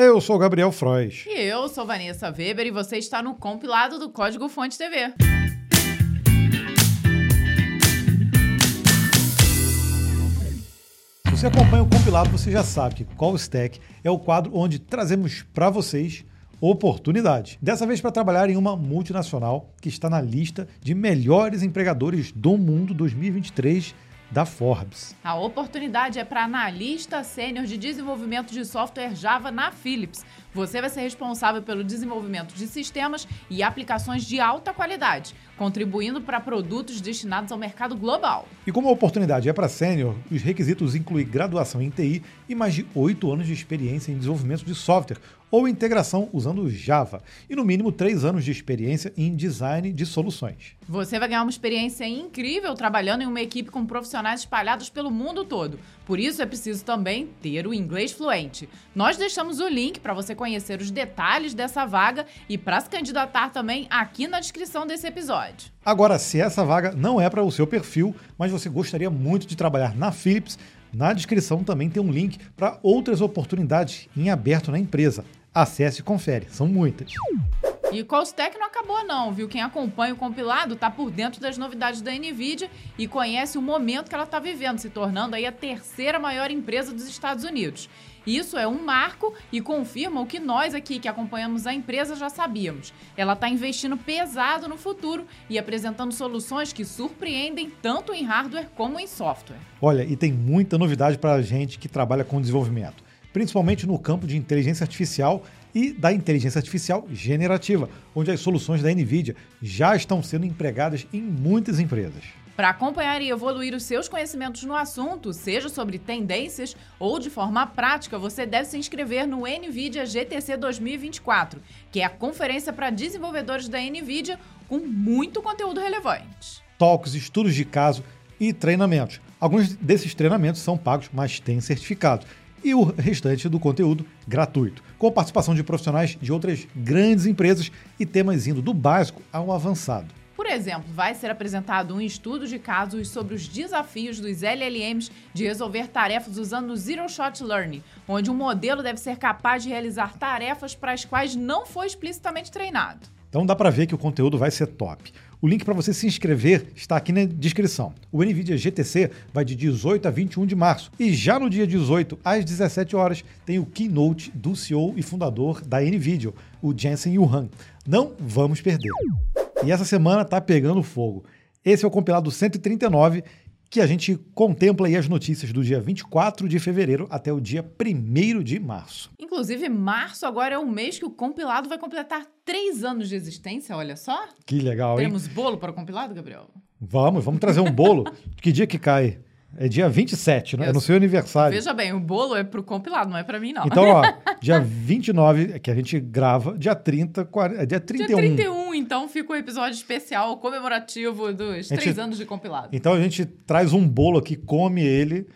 Eu sou o Gabriel Frois. E eu sou Vanessa Weber e você está no compilado do Código Fonte TV. Se você acompanha o compilado, você já sabe que Call Stack é o quadro onde trazemos para vocês oportunidades. Dessa vez para trabalhar em uma multinacional que está na lista de melhores empregadores do mundo 2023 da Forbes. A oportunidade é para analista sênior de desenvolvimento de software Java na Philips. Você vai ser responsável pelo desenvolvimento de sistemas e aplicações de alta qualidade, contribuindo para produtos destinados ao mercado global. E como a oportunidade é para sênior, os requisitos incluem graduação em TI e mais de oito anos de experiência em desenvolvimento de software ou integração usando Java, e no mínimo três anos de experiência em design de soluções. Você vai ganhar uma experiência incrível trabalhando em uma equipe com profissionais espalhados pelo mundo todo. Por isso é preciso também ter o inglês fluente. Nós deixamos o link para você conhecer os detalhes dessa vaga e para se candidatar também aqui na descrição desse episódio. Agora, se essa vaga não é para o seu perfil, mas você gostaria muito de trabalhar na Philips, na descrição também tem um link para outras oportunidades em aberto na empresa. Acesse e confere, são muitas. E Costec não acabou não, viu? Quem acompanha o compilado está por dentro das novidades da Nvidia e conhece o momento que ela está vivendo, se tornando aí a terceira maior empresa dos Estados Unidos. Isso é um marco e confirma o que nós aqui que acompanhamos a empresa já sabíamos. Ela está investindo pesado no futuro e apresentando soluções que surpreendem tanto em hardware como em software. Olha, e tem muita novidade para a gente que trabalha com desenvolvimento principalmente no campo de inteligência artificial e da inteligência artificial generativa, onde as soluções da NVIDIA já estão sendo empregadas em muitas empresas. Para acompanhar e evoluir os seus conhecimentos no assunto, seja sobre tendências ou de forma prática, você deve se inscrever no NVIDIA GTC 2024, que é a conferência para desenvolvedores da NVIDIA com muito conteúdo relevante. Talks, estudos de caso e treinamentos. Alguns desses treinamentos são pagos, mas têm certificado e o restante do conteúdo gratuito, com participação de profissionais de outras grandes empresas e temas indo do básico ao avançado. Por exemplo, vai ser apresentado um estudo de casos sobre os desafios dos LLMs de resolver tarefas usando o Zero Shot Learning, onde um modelo deve ser capaz de realizar tarefas para as quais não foi explicitamente treinado. Então dá para ver que o conteúdo vai ser top. O link para você se inscrever está aqui na descrição. O NVIDIA GTC vai de 18 a 21 de março. E já no dia 18, às 17 horas, tem o keynote do CEO e fundador da NVIDIA, o Jensen Yuhan. Não vamos perder. E essa semana tá pegando fogo. Esse é o compilado 139 que a gente contempla aí as notícias do dia 24 de fevereiro até o dia 1 de março. Inclusive, março agora é o mês que o compilado vai completar três anos de existência, olha só. Que legal, Teremos hein? Teremos bolo para o compilado, Gabriel? Vamos, vamos trazer um bolo. que dia que cai? É dia 27, né? Eu, é no seu aniversário. Veja bem, o bolo é pro compilado, não é para mim, não. Então, ó, dia 29, é que a gente grava, dia 30, 40, é dia 31. Dia 31, então fica o um episódio especial comemorativo dos gente, três anos de compilado. Então a gente traz um bolo aqui, come ele,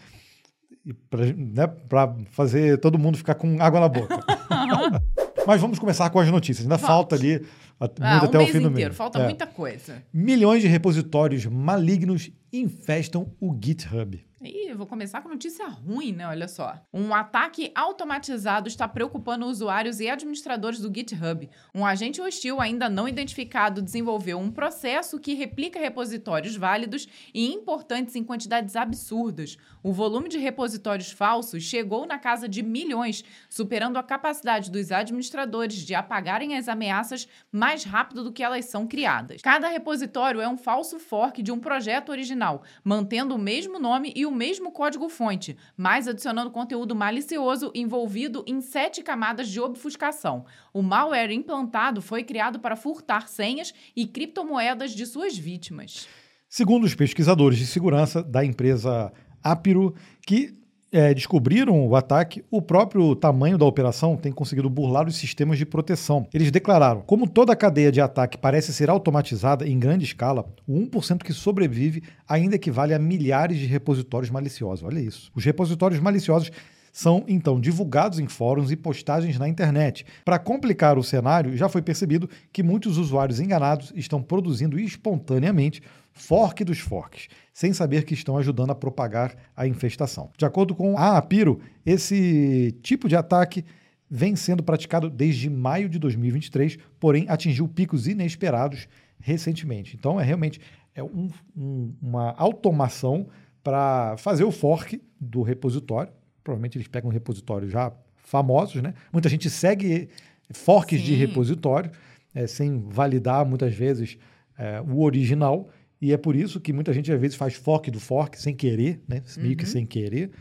pra, né, pra fazer todo mundo ficar com água na boca. Mas vamos começar com as notícias. Ainda falta ali muito ah, um até o fim do mês. Falta é. muita coisa. Milhões de repositórios malignos infestam o GitHub. Ih, vou começar com notícia ruim, né? Olha só. Um ataque automatizado está preocupando usuários e administradores do GitHub. Um agente hostil ainda não identificado desenvolveu um processo que replica repositórios válidos e importantes em quantidades absurdas. O volume de repositórios falsos chegou na casa de milhões, superando a capacidade dos administradores de apagarem as ameaças mais rápido do que elas são criadas. Cada repositório é um falso fork de um projeto original, mantendo o mesmo nome e o o mesmo código-fonte, mas adicionando conteúdo malicioso envolvido em sete camadas de obfuscação. O malware implantado foi criado para furtar senhas e criptomoedas de suas vítimas. Segundo os pesquisadores de segurança da empresa Apiro, que é, descobriram o ataque, o próprio tamanho da operação tem conseguido burlar os sistemas de proteção. Eles declararam: como toda a cadeia de ataque parece ser automatizada em grande escala, o 1% que sobrevive ainda equivale a milhares de repositórios maliciosos. Olha isso. Os repositórios maliciosos são então divulgados em fóruns e postagens na internet. Para complicar o cenário, já foi percebido que muitos usuários enganados estão produzindo espontaneamente fork dos forks, sem saber que estão ajudando a propagar a infestação. De acordo com a Apiro, esse tipo de ataque vem sendo praticado desde maio de 2023, porém atingiu picos inesperados recentemente. Então é realmente é um, um, uma automação para fazer o fork do repositório. Provavelmente eles pegam repositórios já famosos, né? Muita gente segue forks Sim. de repositório é, sem validar muitas vezes é, o original. E é por isso que muita gente às vezes faz fork do fork sem querer, né? meio uhum. que sem querer.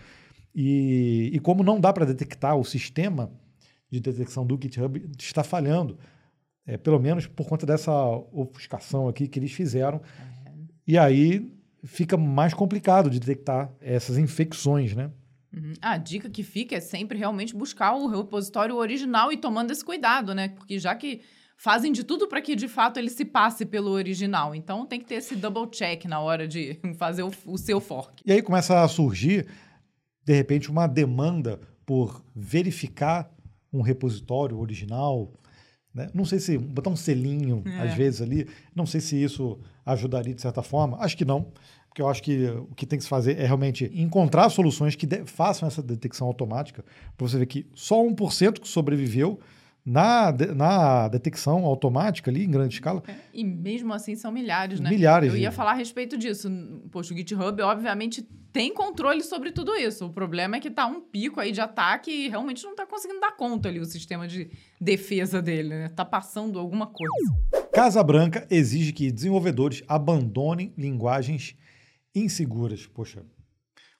E, e como não dá para detectar o sistema de detecção do GitHub está falhando, é, pelo menos por conta dessa ofuscação aqui que eles fizeram. Uhum. E aí fica mais complicado de detectar essas infecções, né? Uhum. A dica que fica é sempre realmente buscar o repositório original e tomando esse cuidado, né? Porque já que fazem de tudo para que de fato ele se passe pelo original. Então tem que ter esse double check na hora de fazer o, o seu fork. E aí começa a surgir, de repente, uma demanda por verificar um repositório original. Né? Não sei se botar um selinho, é. às vezes, ali. Não sei se isso ajudaria de certa forma. Acho que não. Porque eu acho que o que tem que se fazer é realmente encontrar soluções que façam essa detecção automática. Para você ver que só 1% que sobreviveu na, na detecção automática ali em grande escala. É, e mesmo assim são milhares, né? Milhares. Eu ia falar a respeito disso. Poxa, o GitHub, obviamente, tem controle sobre tudo isso. O problema é que tá um pico aí de ataque e realmente não tá conseguindo dar conta ali o sistema de defesa dele, né? Tá passando alguma coisa. Casa Branca exige que desenvolvedores abandonem linguagens inseguras. Poxa,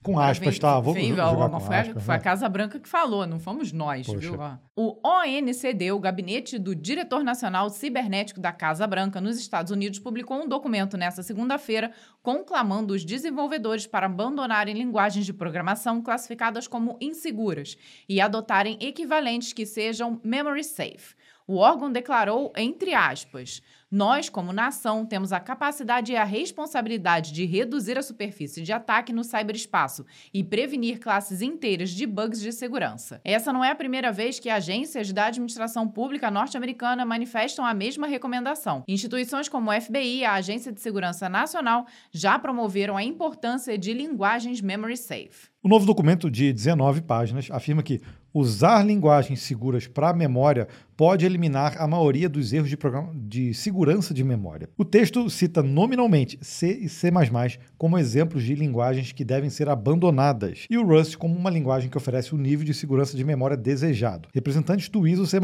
com aspas, tá? Vou, vem, jogar ó, com foi, aspas, a, foi a né? Casa Branca que falou, não fomos nós, Poxa. viu? O ONCD, o Gabinete do Diretor Nacional Cibernético da Casa Branca nos Estados Unidos, publicou um documento nesta segunda-feira conclamando os desenvolvedores para abandonarem linguagens de programação classificadas como inseguras e adotarem equivalentes que sejam memory safe. O órgão declarou, entre aspas, nós, como nação, temos a capacidade e a responsabilidade de reduzir a superfície de ataque no cyberespaço e prevenir classes inteiras de bugs de segurança. Essa não é a primeira vez que agências da administração pública norte-americana manifestam a mesma recomendação. Instituições como o FBI e a Agência de Segurança Nacional já promoveram a importância de linguagens memory safe. O novo documento de 19 páginas afirma que usar linguagens seguras para a memória pode eliminar a maioria dos erros de, de segurança de memória. O texto cita nominalmente C e C++ como exemplos de linguagens que devem ser abandonadas e o Rust como uma linguagem que oferece o nível de segurança de memória desejado. Representantes do ISO C++,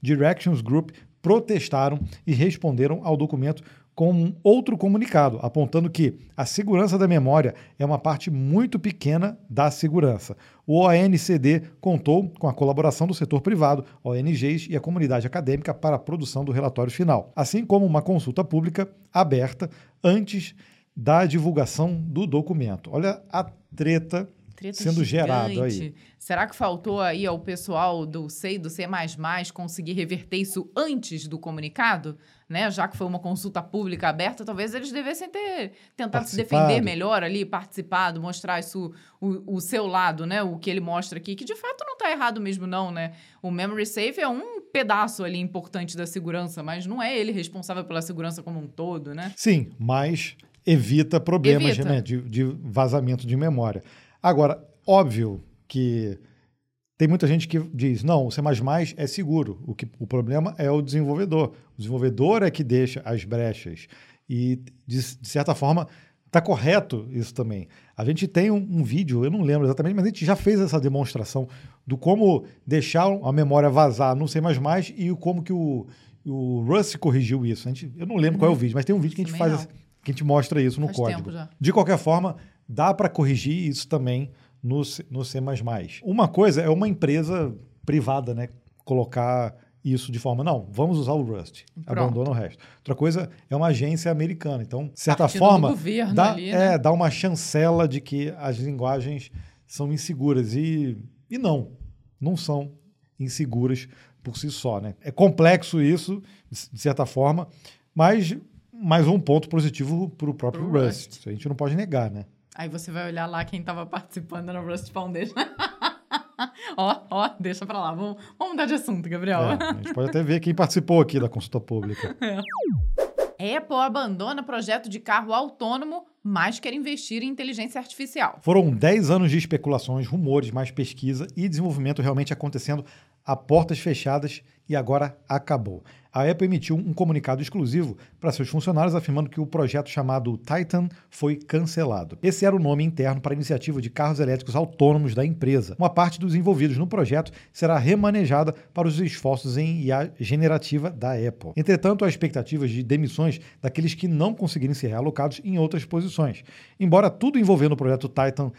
Directions Group, protestaram e responderam ao documento com outro comunicado, apontando que a segurança da memória é uma parte muito pequena da segurança. O ONCD contou com a colaboração do setor privado, ONGs e a comunidade acadêmica para a produção do relatório final, assim como uma consulta pública aberta antes da divulgação do documento. Olha a treta Treta sendo gigante. gerado aí. Será que faltou aí ao pessoal do C e do C++ conseguir reverter isso antes do comunicado? né? Já que foi uma consulta pública aberta, talvez eles devessem ter tentado se defender melhor ali, participado, mostrar isso, o, o, seu lado, né? O que ele mostra aqui, que de fato não está errado mesmo, não, né? O Memory Safe é um pedaço ali importante da segurança, mas não é ele responsável pela segurança como um todo, né? Sim, mas evita problemas evita. Né, de, de vazamento de memória. Agora, óbvio que tem muita gente que diz, não, o C++ é seguro. O, que, o problema é o desenvolvedor. O desenvolvedor é que deixa as brechas. E, de, de certa forma, está correto isso também. A gente tem um, um, vídeo, eu não lembro exatamente, mas a gente já fez essa demonstração do como deixar a memória vazar no C++ e como que o, o Rust corrigiu isso. A gente, eu não lembro uhum. qual é o uhum. vídeo, mas tem um vídeo que a gente faz, que a gente mostra isso no faz código. De qualquer forma, dá para corrigir isso também no, no C++. Uma coisa é uma empresa privada, né? Colocar isso de forma, não, vamos usar o Rust, Pronto. abandona o resto. Outra coisa é uma agência americana. Então, de certa Partindo forma, dá, ali, né? é, dá uma chancela de que as linguagens são inseguras. E, e não, não são inseguras por si só. Né? É complexo isso, de certa forma, mas mais um ponto positivo para o próprio Rust. Rust. Isso a gente não pode negar, né? Aí você vai olhar lá quem estava participando na Rust Foundation. ó, ó, deixa pra lá. Vamos, vamos mudar de assunto, Gabriel. É, a gente pode até ver quem participou aqui da consulta pública. É. Apple abandona projeto de carro autônomo, mas quer investir em inteligência artificial. Foram 10 anos de especulações, rumores, mais pesquisa e desenvolvimento realmente acontecendo a portas fechadas e agora acabou. A Apple emitiu um comunicado exclusivo para seus funcionários afirmando que o projeto chamado Titan foi cancelado. Esse era o nome interno para a iniciativa de carros elétricos autônomos da empresa. Uma parte dos envolvidos no projeto será remanejada para os esforços em IA generativa da Apple. Entretanto, há expectativas de demissões daqueles que não conseguirem ser realocados em outras posições. Embora tudo envolvendo o projeto Titan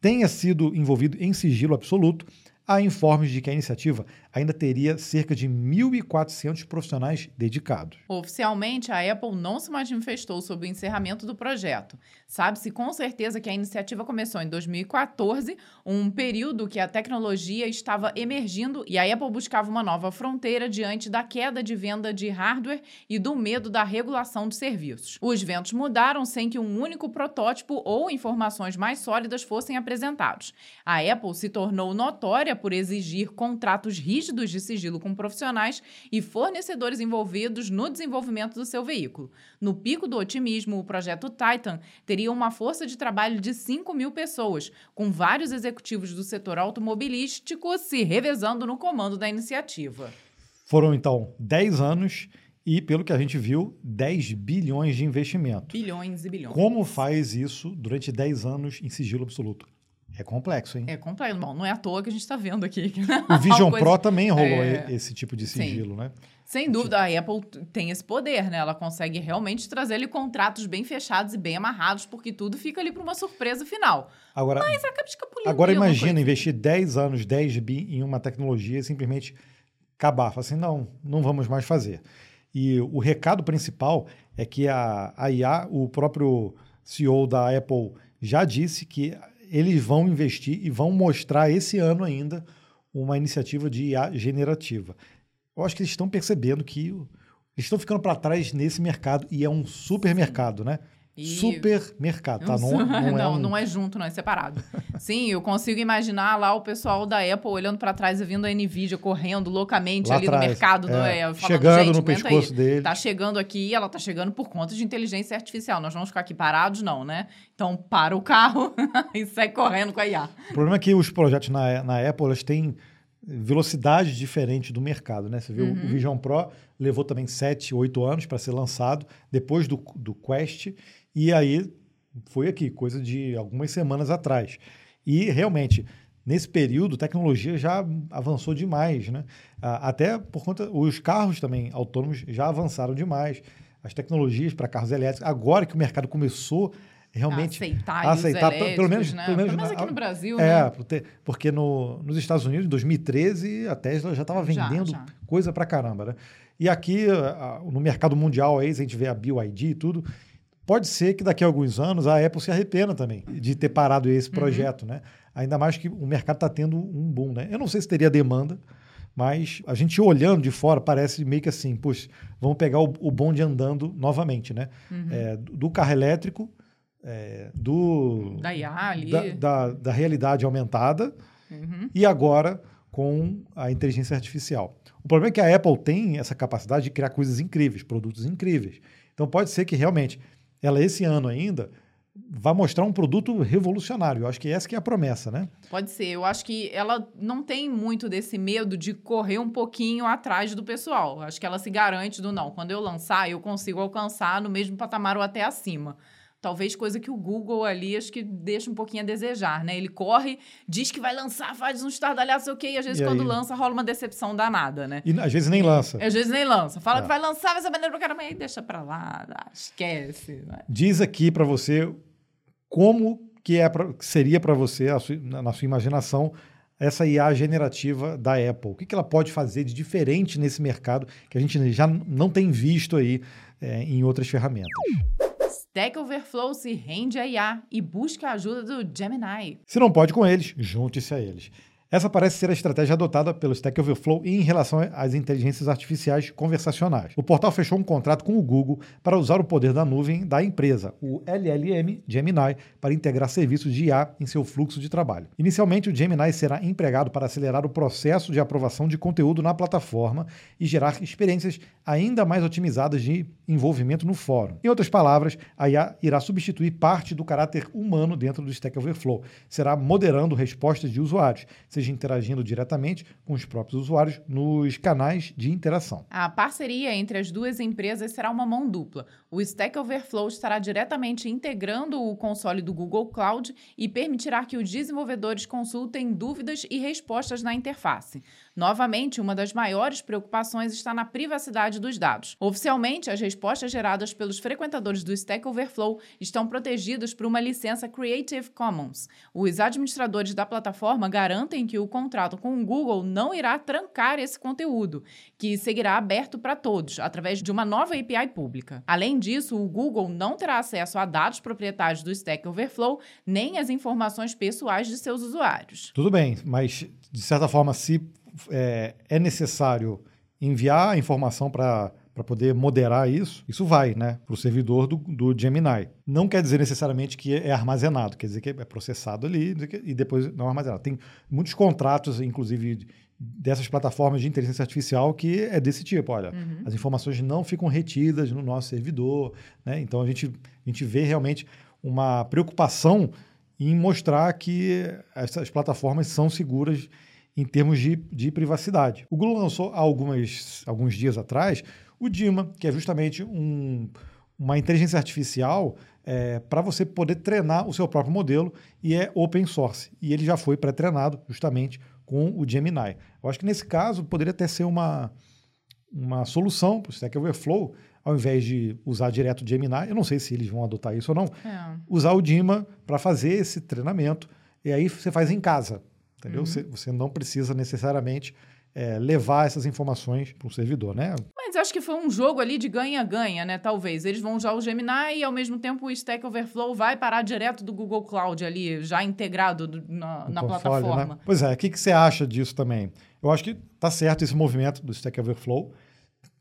tenha sido envolvido em sigilo absoluto, há informes de que a iniciativa ainda teria cerca de 1.400 profissionais dedicados. Oficialmente, a Apple não se manifestou sobre o encerramento do projeto. Sabe-se com certeza que a iniciativa começou em 2014, um período que a tecnologia estava emergindo e a Apple buscava uma nova fronteira diante da queda de venda de hardware e do medo da regulação de serviços. Os ventos mudaram sem que um único protótipo ou informações mais sólidas fossem apresentados. A Apple se tornou notória por exigir contratos rígidos de sigilo com profissionais e fornecedores envolvidos no desenvolvimento do seu veículo. No pico do otimismo, o projeto Titan teria uma força de trabalho de 5 mil pessoas, com vários executivos do setor automobilístico se revezando no comando da iniciativa. Foram então 10 anos e, pelo que a gente viu, 10 bilhões de investimento. Bilhões e bilhões. Como faz isso durante 10 anos em sigilo absoluto? É complexo, hein? É complexo. Bom, não é à toa que a gente está vendo aqui. O Vision coisa... Pro também rolou é... esse tipo de sigilo, Sim. né? Sem dúvida, a Apple tem esse poder, né? Ela consegue realmente trazer ali contratos bem fechados e bem amarrados, porque tudo fica ali para uma surpresa final. Agora, Mas acaba escapulindo. Agora imagina investir 10 anos, 10 bi em uma tecnologia e simplesmente acabar. Falar assim, não, não vamos mais fazer. E o recado principal é que a, a IA, o próprio CEO da Apple já disse que eles vão investir e vão mostrar esse ano ainda uma iniciativa de IA generativa. Eu acho que eles estão percebendo que eles estão ficando para trás nesse mercado e é um super mercado, né? E... Supermercado, tá? Não, não, é não, um... não, é junto, não é separado. Sim, eu consigo imaginar lá o pessoal da Apple olhando para trás e vindo a Nvidia correndo loucamente lá ali atrás, no mercado. É, é, falando, chegando no pescoço aí, dele. Tá chegando aqui, ela tá chegando por conta de inteligência artificial. Nós vamos ficar aqui parados, não, né? Então para o carro e sai correndo com a IA. O problema é que os projetos na, na Apple eles têm velocidade diferente do mercado, né? Você viu, uhum. o Vision Pro levou também 7, 8 anos para ser lançado, depois do, do Quest, e aí foi aqui, coisa de algumas semanas atrás. E realmente, nesse período, a tecnologia já avançou demais, né? Até por conta, os carros também autônomos já avançaram demais. As tecnologias para carros elétricos, agora que o mercado começou realmente aceitar, a aceitar pelo menos, né? pelo menos, pelo menos aqui no Brasil, é, né? porque no, nos Estados Unidos, em 2013, a Tesla já estava vendendo já, já. coisa para caramba, né? E aqui no mercado mundial aí, a gente vê a BYD e tudo, Pode ser que daqui a alguns anos a Apple se arrependa também de ter parado esse uhum. projeto, uhum. né? Ainda mais que o mercado está tendo um boom, né? Eu não sei se teria demanda, mas a gente olhando de fora parece meio que assim, puxa, vamos pegar o, o bonde andando novamente, né? Uhum. É, do carro elétrico, é, do da IA ali. Da, da, da realidade aumentada uhum. e agora com a inteligência artificial. O problema é que a Apple tem essa capacidade de criar coisas incríveis, produtos incríveis. Então pode ser que realmente ela esse ano ainda vai mostrar um produto revolucionário. Eu acho que essa que é a promessa, né? Pode ser. Eu acho que ela não tem muito desse medo de correr um pouquinho atrás do pessoal. Eu acho que ela se garante do não. Quando eu lançar, eu consigo alcançar no mesmo patamar ou até acima. Talvez coisa que o Google ali acho que deixa um pouquinho a desejar, né? Ele corre, diz que vai lançar, faz um estardalhaço, sei o quê, e às vezes e quando lança rola uma decepção danada, né? E às vezes nem lança. Às vezes nem lança. Fala é. que vai lançar, vai ser maneiro pra caramba, aí deixa pra lá, esquece. Né? Diz aqui para você como que é pra, seria para você, sua, na sua imaginação, essa IA generativa da Apple. O que, que ela pode fazer de diferente nesse mercado que a gente já não tem visto aí é, em outras ferramentas? Stack Overflow se rende a IA e busca a ajuda do Gemini. Se não pode com eles, junte-se a eles. Essa parece ser a estratégia adotada pelo Stack Overflow em relação às inteligências artificiais conversacionais. O portal fechou um contrato com o Google para usar o poder da nuvem da empresa, o LLM Gemini, para integrar serviços de IA em seu fluxo de trabalho. Inicialmente, o Gemini será empregado para acelerar o processo de aprovação de conteúdo na plataforma e gerar experiências ainda mais otimizadas de envolvimento no fórum. Em outras palavras, a IA irá substituir parte do caráter humano dentro do Stack Overflow. Será moderando respostas de usuários seja interagindo diretamente com os próprios usuários nos canais de interação. A parceria entre as duas empresas será uma mão dupla. O Stack Overflow estará diretamente integrando o console do Google Cloud e permitirá que os desenvolvedores consultem dúvidas e respostas na interface. Novamente, uma das maiores preocupações está na privacidade dos dados. Oficialmente, as respostas geradas pelos frequentadores do Stack Overflow estão protegidas por uma licença Creative Commons. Os administradores da plataforma garantem que o contrato com o Google não irá trancar esse conteúdo, que seguirá aberto para todos através de uma nova API pública. Além disso, o Google não terá acesso a dados proprietários do Stack Overflow nem as informações pessoais de seus usuários. Tudo bem, mas de certa forma, se é, é necessário enviar a informação para para poder moderar isso, isso vai né, para o servidor do, do Gemini. Não quer dizer necessariamente que é armazenado, quer dizer que é processado ali e depois não é armazenado. Tem muitos contratos, inclusive dessas plataformas de inteligência artificial que é desse tipo. Olha, uhum. as informações não ficam retidas no nosso servidor. Né? Então a gente, a gente vê realmente uma preocupação em mostrar que essas plataformas são seguras em termos de, de privacidade. O Google lançou há algumas, alguns dias atrás o Dima, que é justamente um, uma inteligência artificial é, para você poder treinar o seu próprio modelo e é open source. E ele já foi pré-treinado justamente com o Gemini. Eu acho que nesse caso poderia até ser uma, uma solução para o Stack Overflow, ao invés de usar direto o Gemini, eu não sei se eles vão adotar isso ou não, é. usar o Dima para fazer esse treinamento. E aí você faz em casa. Entendeu? Uhum. Você, você não precisa necessariamente é, levar essas informações para o servidor, né? Mas acho que foi um jogo ali de ganha-ganha, né? Talvez. Eles vão usar o Gemini e, ao mesmo tempo, o Stack Overflow vai parar direto do Google Cloud ali, já integrado na, na console, plataforma. Né? Pois é, o que, que você acha disso também? Eu acho que tá certo esse movimento do Stack Overflow.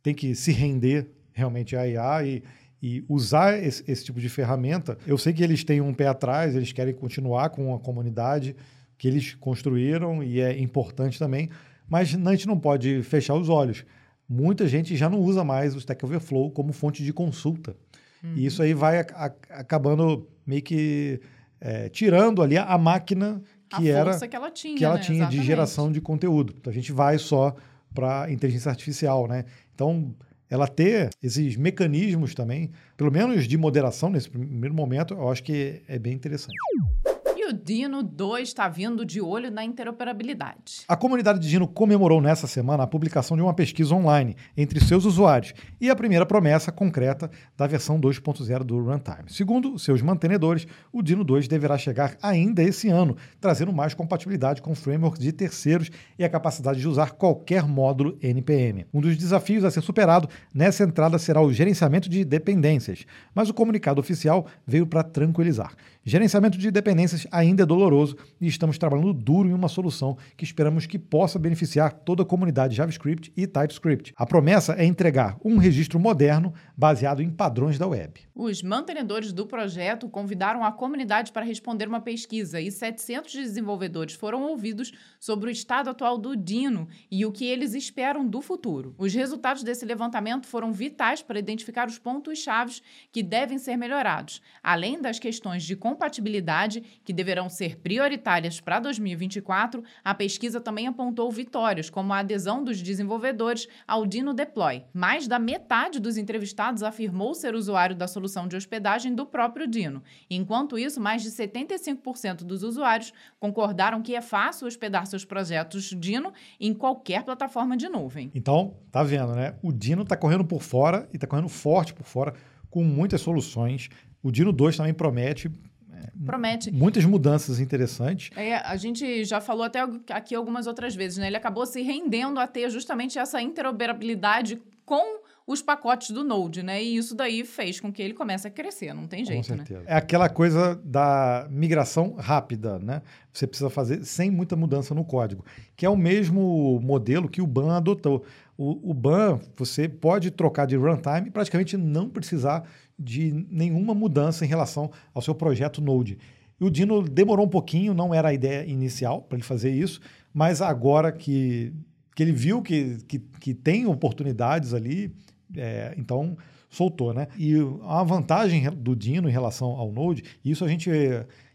Tem que se render realmente à IA e, e usar esse, esse tipo de ferramenta. Eu sei que eles têm um pé atrás, eles querem continuar com a comunidade que eles construíram e é importante também, mas a gente não pode fechar os olhos. Muita gente já não usa mais o Stack Overflow como fonte de consulta. Uhum. E isso aí vai a, a, acabando meio que é, tirando ali a, a máquina que era que ela tinha, que ela né? tinha de geração de conteúdo. Então a gente vai só para inteligência artificial, né? Então ela ter esses mecanismos também, pelo menos de moderação nesse primeiro momento, eu acho que é bem interessante o Dino 2 está vindo de olho na interoperabilidade. A comunidade de Dino comemorou nessa semana a publicação de uma pesquisa online entre seus usuários e a primeira promessa concreta da versão 2.0 do Runtime. Segundo seus mantenedores, o Dino 2 deverá chegar ainda esse ano, trazendo mais compatibilidade com frameworks de terceiros e a capacidade de usar qualquer módulo NPM. Um dos desafios a ser superado nessa entrada será o gerenciamento de dependências, mas o comunicado oficial veio para tranquilizar. Gerenciamento de dependências ainda é doloroso e estamos trabalhando duro em uma solução que esperamos que possa beneficiar toda a comunidade JavaScript e TypeScript. A promessa é entregar um registro moderno baseado em padrões da web. Os mantenedores do projeto convidaram a comunidade para responder uma pesquisa e 700 desenvolvedores foram ouvidos sobre o estado atual do Dino e o que eles esperam do futuro. Os resultados desse levantamento foram vitais para identificar os pontos-chave que devem ser melhorados, além das questões de compatibilidade, que deverão ser prioritárias para 2024, a pesquisa também apontou vitórias, como a adesão dos desenvolvedores ao Dino Deploy. Mais da metade dos entrevistados afirmou ser usuário da solução de hospedagem do próprio Dino. Enquanto isso, mais de 75% dos usuários concordaram que é fácil hospedar seus projetos Dino em qualquer plataforma de nuvem. Então, tá vendo, né? O Dino está correndo por fora e está correndo forte por fora com muitas soluções. O Dino 2 também promete Promete. Muitas mudanças interessantes. É, a gente já falou até aqui algumas outras vezes, né? Ele acabou se rendendo a ter justamente essa interoperabilidade com os pacotes do Node, né? E isso daí fez com que ele comece a crescer, não tem jeito, com né? certeza. né? É aquela coisa da migração rápida, né? Você precisa fazer sem muita mudança no código, que é o mesmo modelo que o BAN adotou. O, o BAN, você pode trocar de runtime e praticamente não precisar de nenhuma mudança em relação ao seu projeto Node. E o Dino demorou um pouquinho, não era a ideia inicial para ele fazer isso, mas agora que, que ele viu que, que, que tem oportunidades ali, é, então soltou, né? E a vantagem do Dino em relação ao Node, isso a gente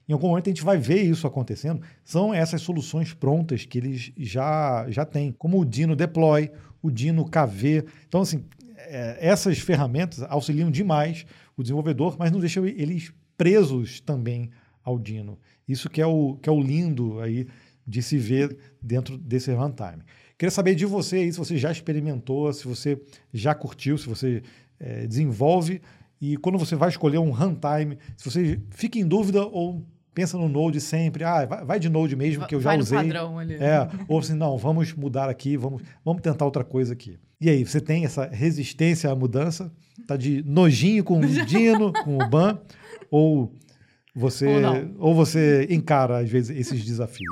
em algum momento a gente vai ver isso acontecendo, são essas soluções prontas que eles já, já têm, como o Dino Deploy, o Dino KV. Então, assim, é, essas ferramentas auxiliam demais o desenvolvedor, mas não deixam eles presos também ao Dino. Isso que é o, que é o lindo aí de se ver dentro desse runtime. Queria saber de você aí, se você já experimentou, se você já curtiu, se você é, desenvolve e quando você vai escolher um runtime, se você fica em dúvida ou pensa no Node sempre, ah, vai, de Node mesmo, que eu já vai usei. No padrão ali. É, ou assim, não, vamos mudar aqui, vamos, vamos tentar outra coisa aqui. E aí, você tem essa resistência à mudança? Tá de nojinho com o Dino, com o Ban, ou você, ou, ou você encara, às vezes, esses desafios?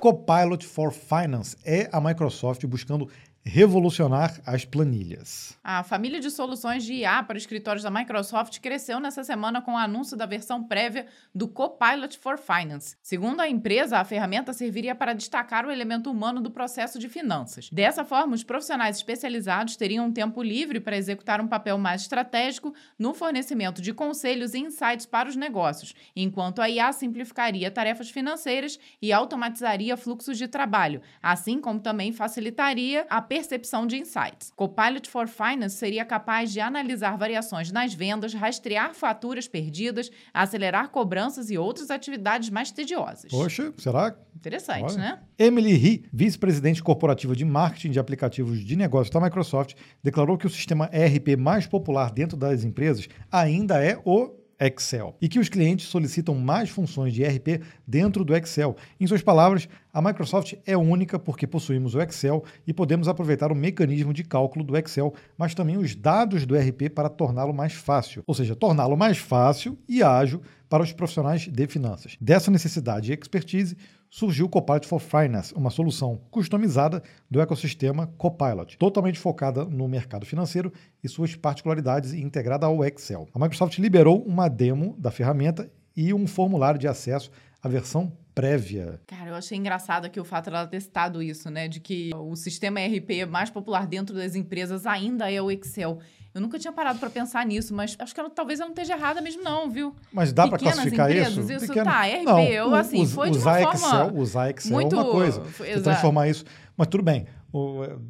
Copilot for Finance é a Microsoft buscando revolucionar as planilhas. A família de soluções de IA para escritórios da Microsoft cresceu nessa semana com o anúncio da versão prévia do Copilot for Finance. Segundo a empresa, a ferramenta serviria para destacar o elemento humano do processo de finanças. Dessa forma, os profissionais especializados teriam um tempo livre para executar um papel mais estratégico no fornecimento de conselhos e insights para os negócios, enquanto a IA simplificaria tarefas financeiras e automatizaria fluxos de trabalho, assim como também facilitaria a percepção de insights. Copilot for Finance seria capaz de analisar variações nas vendas, rastrear faturas perdidas, acelerar cobranças e outras atividades mais tediosas. Poxa, será? Interessante, Olha. né? Emily He, vice-presidente corporativa de marketing de aplicativos de negócios da Microsoft, declarou que o sistema ERP mais popular dentro das empresas ainda é o Excel e que os clientes solicitam mais funções de ERP dentro do Excel. Em suas palavras, a Microsoft é única porque possuímos o Excel e podemos aproveitar o mecanismo de cálculo do Excel, mas também os dados do ERP para torná-lo mais fácil, ou seja, torná-lo mais fácil e ágil para os profissionais de finanças. Dessa necessidade e expertise, surgiu o Copilot for Finance, uma solução customizada do ecossistema Copilot, totalmente focada no mercado financeiro e suas particularidades e integrada ao Excel. A Microsoft liberou uma demo da ferramenta e um formulário de acesso à versão prévia. Cara, eu achei engraçado aqui o fato dela ter testado isso, né? De que o sistema ERP mais popular dentro das empresas ainda é o Excel. Eu nunca tinha parado para pensar nisso, mas acho que talvez eu não esteja errada mesmo, não, viu? Mas dá para classificar empresas, isso? isso Pequeno... tá, RP, não, eu assim, us, foi de uma usar forma Excel, Usar Excel muito... é uma coisa, transformar isso... Mas tudo bem,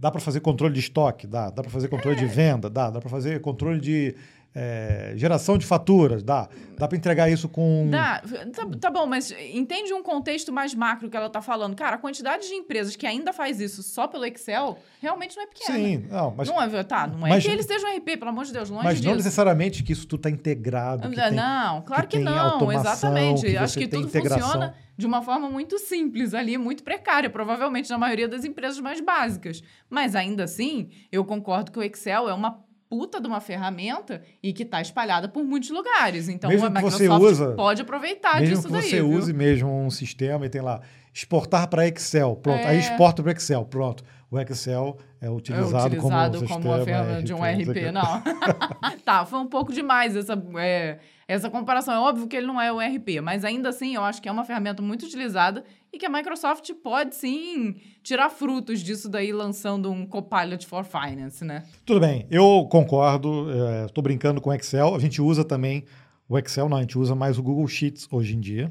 dá para fazer controle de estoque, dá, dá para fazer controle é. de venda, dá, dá para fazer controle de é, geração de faturas, dá. Dá para entregar isso com. Dá. Tá, tá, bom, mas entende um contexto mais macro que ela está falando. Cara, a quantidade de empresas que ainda faz isso só pelo Excel realmente não é pequena. Sim, não, mas. Não é, tá, não é mas, que eles sejam RP, pelo amor de Deus, longe Mas disso. não necessariamente que isso tudo está integrado. Não, tem, claro que, que não, exatamente. Que Acho que tudo integração. funciona de uma forma muito simples ali, muito precária, provavelmente na maioria das empresas mais básicas. Mas ainda assim, eu concordo que o Excel é uma puta de uma ferramenta e que está espalhada por muitos lugares. Então mesmo a Microsoft usa, pode aproveitar mesmo disso que daí. você viu? use mesmo um sistema e tem lá exportar para Excel, pronto. É. Aí exporta para Excel, pronto. O Excel é utilizado, é utilizado como, como uma ferramenta de um RP, não. tá, foi um pouco demais essa, é, essa comparação. É óbvio que ele não é o RP, mas ainda assim eu acho que é uma ferramenta muito utilizada e que a Microsoft pode sim tirar frutos disso daí lançando um Copilot for Finance, né? Tudo bem, eu concordo, estou é, brincando com Excel. A gente usa também o Excel, não, a gente usa mais o Google Sheets hoje em dia,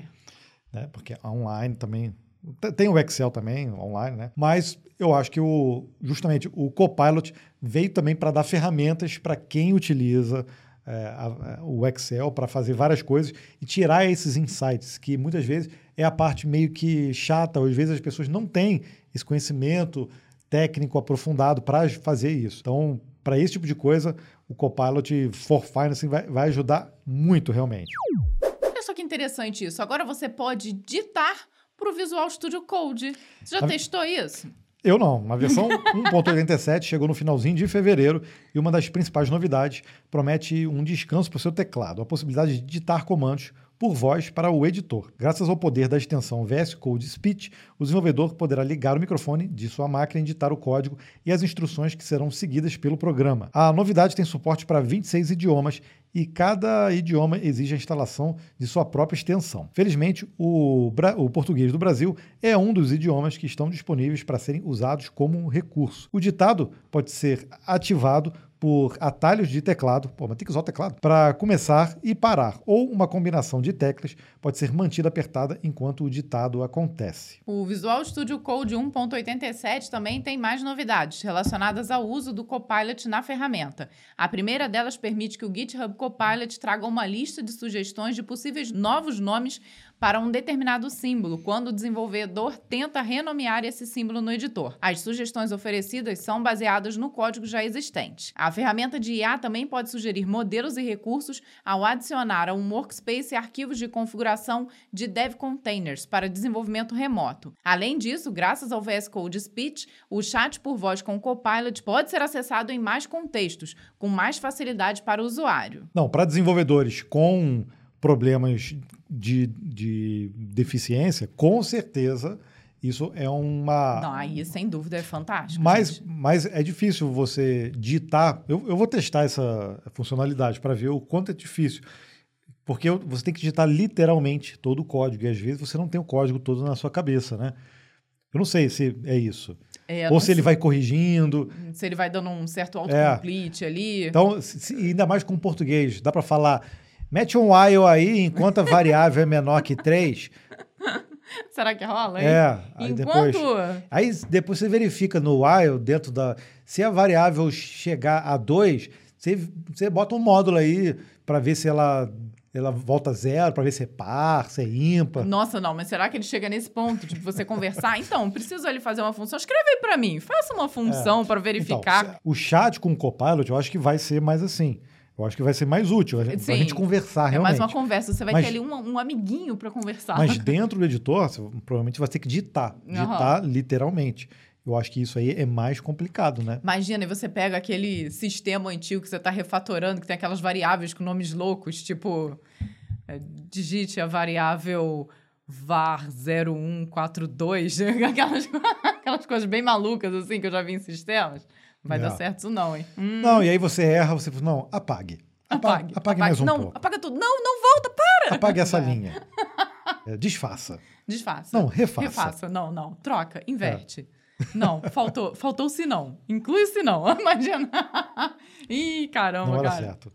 né? Porque online também tem o Excel também online, né? Mas eu acho que o, justamente o Copilot veio também para dar ferramentas para quem utiliza é, a, o Excel para fazer várias coisas e tirar esses insights, que muitas vezes é a parte meio que chata, ou às vezes as pessoas não têm esse conhecimento técnico aprofundado para fazer isso. Então, para esse tipo de coisa, o Copilot for Finance vai, vai ajudar muito realmente. Olha só que interessante isso. Agora você pode ditar para o Visual Studio Code. Você já a... testou isso? Eu não. A versão 1.87 chegou no finalzinho de fevereiro e uma das principais novidades promete um descanso para o seu teclado, a possibilidade de digitar comandos por voz para o editor. Graças ao poder da extensão VS Code Speech, o desenvolvedor poderá ligar o microfone de sua máquina editar o código e as instruções que serão seguidas pelo programa. A novidade tem suporte para 26 idiomas e cada idioma exige a instalação de sua própria extensão. Felizmente, o, o, português do Brasil é um dos idiomas que estão disponíveis para serem usados como recurso. O ditado pode ser ativado por atalhos de teclado, pô, mas tem que usar o teclado, para começar e parar, ou uma combinação de teclas pode ser mantida apertada enquanto o ditado acontece. O Visual Studio Code 1.87 também tem mais novidades relacionadas ao uso do Copilot na ferramenta. A primeira delas permite que o GitHub Copilot traga uma lista de sugestões de possíveis novos nomes para um determinado símbolo, quando o desenvolvedor tenta renomear esse símbolo no editor. As sugestões oferecidas são baseadas no código já existente. A ferramenta de IA também pode sugerir modelos e recursos ao adicionar a um workspace arquivos de configuração de dev containers para desenvolvimento remoto. Além disso, graças ao VS Code Speech, o chat por voz com o Copilot pode ser acessado em mais contextos, com mais facilidade para o usuário. Não, para desenvolvedores com problemas de, de deficiência, com certeza isso é uma. Não, aí sem dúvida é fantástico. Mas, mas é difícil você digitar. Eu, eu vou testar essa funcionalidade para ver o quanto é difícil. Porque você tem que digitar literalmente todo o código. E às vezes você não tem o código todo na sua cabeça, né? Eu não sei se é isso. É, Ou se ele vai corrigindo. Se ele vai dando um certo autocomplete é. ali. Então, se, ainda mais com português, dá para falar Mete um while aí enquanto a variável é menor que 3. Será que rola, hein? É. Aí Enquanto... depois, aí depois você verifica no while, dentro da... Se a variável chegar a 2, você, você bota um módulo aí para ver se ela ela volta a zero para ver se é par, se é ímpar. Nossa, não, mas será que ele chega nesse ponto? Tipo, você conversar? Então, preciso ele fazer uma função? Escreve aí para mim, faça uma função é. para verificar. Então, o chat com o Copilot, eu acho que vai ser mais assim. Eu acho que vai ser mais útil a gente, gente conversar realmente. É mais uma conversa. Você vai mas, ter ali um, um amiguinho para conversar. Mas dentro do editor, você provavelmente vai ter que digitar. Digitar uhum. literalmente. Eu acho que isso aí é mais complicado, né? Imagina, você pega aquele sistema antigo que você está refatorando, que tem aquelas variáveis com nomes loucos, tipo, é, digite a variável var 0142, aquelas, aquelas coisas bem malucas assim que eu já vi em sistemas. Vai é. dar certo isso não, hein? Hum. Não, e aí você erra, você fala, não, apague. Apague, apague, apague mais um não, pouco. Apaga tudo. Não, não volta, para! Apague essa linha. É, desfaça. Desfaça. Não, refaça. Refaça, não, não. Troca, inverte. É. Não, faltou, faltou se não. Inclui se não. Imagina. Ih, caramba, não era cara. certo.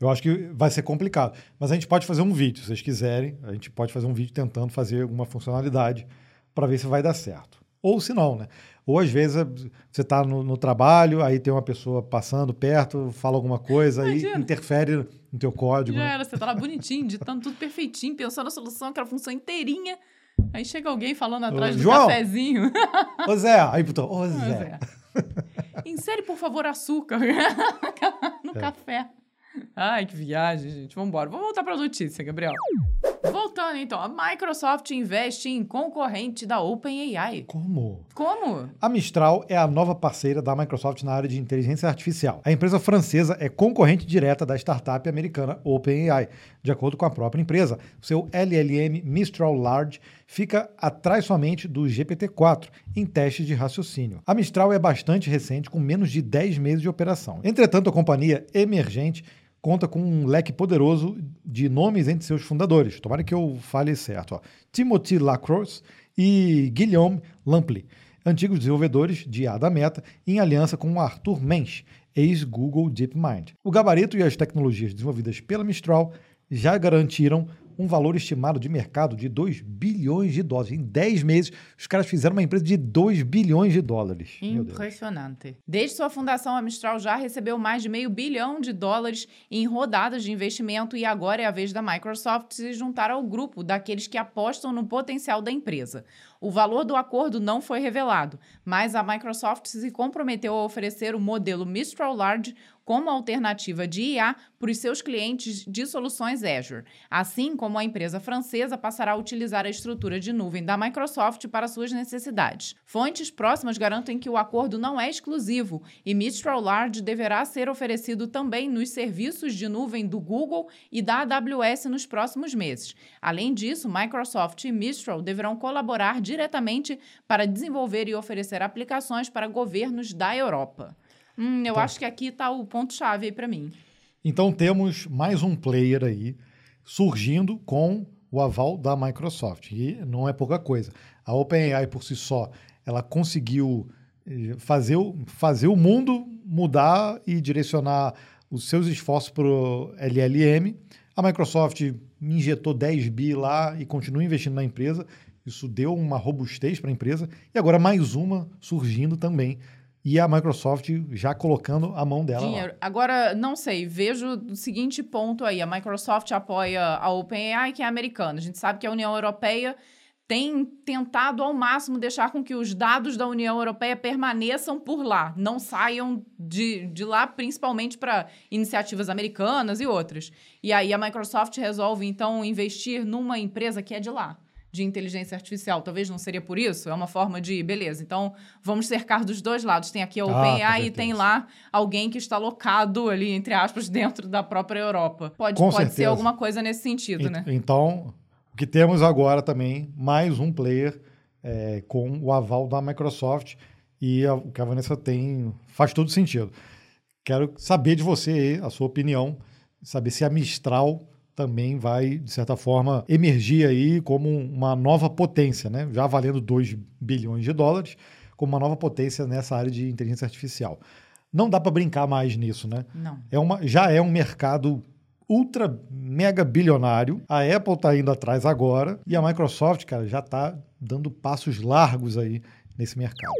Eu acho que vai ser complicado. Mas a gente pode fazer um vídeo, se vocês quiserem. A gente pode fazer um vídeo tentando fazer alguma funcionalidade para ver se vai dar certo. Ou se não, né? Ou às vezes você está no, no, trabalho, aí tem uma pessoa passando perto, fala alguma coisa e interfere no teu código. Já né? era, você tá lá bonitinho, ditando tudo perfeitinho, pensando na solução, aquela função inteirinha. Aí chega alguém falando atrás Ô, do João, cafezinho. Ô Zé, aí botou, ô Zé. Ô, Zé. Insere, por favor, açúcar no é. café. Ai, que viagem, gente. Vamos embora. Vamos voltar para a notícia, Gabriel. Voltando então, a Microsoft investe em concorrente da OpenAI. Como? Como? A Mistral é a nova parceira da Microsoft na área de inteligência artificial. A empresa francesa é concorrente direta da startup americana OpenAI. De acordo com a própria empresa, seu LLM Mistral Large fica atrás somente do GPT-4 em testes de raciocínio. A Mistral é bastante recente, com menos de 10 meses de operação. Entretanto, a companhia emergente conta com um leque poderoso de nomes entre seus fundadores. Tomara que eu fale certo. Ó. Timothy Lacroix e Guillaume Lampley, antigos desenvolvedores de Ada Meta, em aliança com Arthur Mensch, ex-Google DeepMind. O gabarito e as tecnologias desenvolvidas pela Mistral já garantiram um valor estimado de mercado de 2 bilhões de dólares. Em 10 meses, os caras fizeram uma empresa de 2 bilhões de dólares. Impressionante. Desde sua fundação, a Mistral já recebeu mais de meio bilhão de dólares em rodadas de investimento e agora é a vez da Microsoft se juntar ao grupo daqueles que apostam no potencial da empresa. O valor do acordo não foi revelado, mas a Microsoft se comprometeu a oferecer o modelo Mistral Large como alternativa de IA para os seus clientes de soluções Azure, assim como a empresa francesa passará a utilizar a estrutura de nuvem da Microsoft para suas necessidades. Fontes próximas garantem que o acordo não é exclusivo e Mistral Large deverá ser oferecido também nos serviços de nuvem do Google e da AWS nos próximos meses. Além disso, Microsoft e Mistral deverão colaborar diretamente para desenvolver e oferecer aplicações para governos da Europa. Hum, eu então, acho que aqui está o ponto-chave aí para mim. Então temos mais um player aí surgindo com o aval da Microsoft. E não é pouca coisa. A OpenAI por si só, ela conseguiu eh, fazer fazer o mundo mudar e direcionar os seus esforços para o LLM. A Microsoft injetou 10 bi lá e continua investindo na empresa. Isso deu uma robustez para a empresa. E agora mais uma surgindo também. E a Microsoft já colocando a mão dela Dinheiro. lá. Agora, não sei, vejo o seguinte ponto aí. A Microsoft apoia a OpenAI, que é americana. A gente sabe que a União Europeia tem tentado ao máximo deixar com que os dados da União Europeia permaneçam por lá, não saiam de, de lá, principalmente para iniciativas americanas e outras. E aí a Microsoft resolve, então, investir numa empresa que é de lá. De inteligência artificial. Talvez não seria por isso? É uma forma de, beleza, então vamos cercar dos dois lados. Tem aqui a Ah, OpenAI e certeza. tem lá alguém que está locado ali, entre aspas, dentro da própria Europa. Pode, Com pode ser alguma coisa nesse sentido, Ent- né? Então, o que temos agora também, mais um player é, com o aval da Microsoft e a- o que a Vanessa tem faz todo sentido. Quero saber de você a sua opinião, saber se a Mistral também vai, de certa forma, emergir aí como uma nova potência, né? já valendo 2 bilhões de dólares, como uma nova potência nessa área de inteligência artificial. Não dá para brincar mais nisso, né? Não. é uma, já é um mercado ultra mega bilionário. A Apple está indo atrás agora e a Microsoft, cara, já está dando passos largos aí nesse mercado.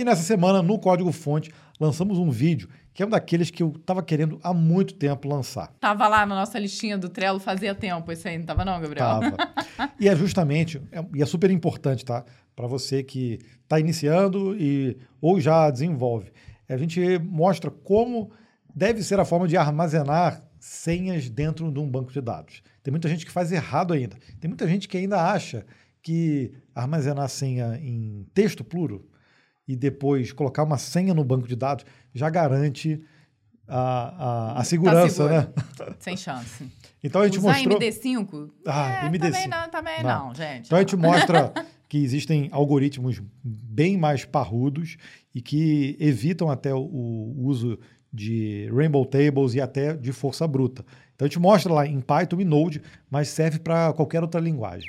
E nessa semana, no Código Fonte, lançamos um vídeo que é um daqueles que eu estava querendo há muito tempo lançar. Tava lá na nossa listinha do Trello fazia tempo isso aí, não tava não, Gabriel? Tava. e é justamente, é- e é super importante, tá? Para você que está iniciando e ou já desenvolve. A gente mostra como deve ser a forma de armazenar senhas dentro de um banco de dados. Tem muita gente que faz errado ainda. Tem muita gente que ainda acha que armazenar senha em texto puro e depois colocar uma senha no banco de dados já garante a, a, a segurança, Tá né? Sem chance. Então a gente Usar mostrou. MD5? Ah, é, MD5. Também não, também Não. não, gente. Então a gente mostra que existem algoritmos bem mais parrudos e que evitam até o, o uso de Rainbow Tables e até de força bruta. Então a gente mostra lá em Python e Node, mas serve para qualquer outra linguagem.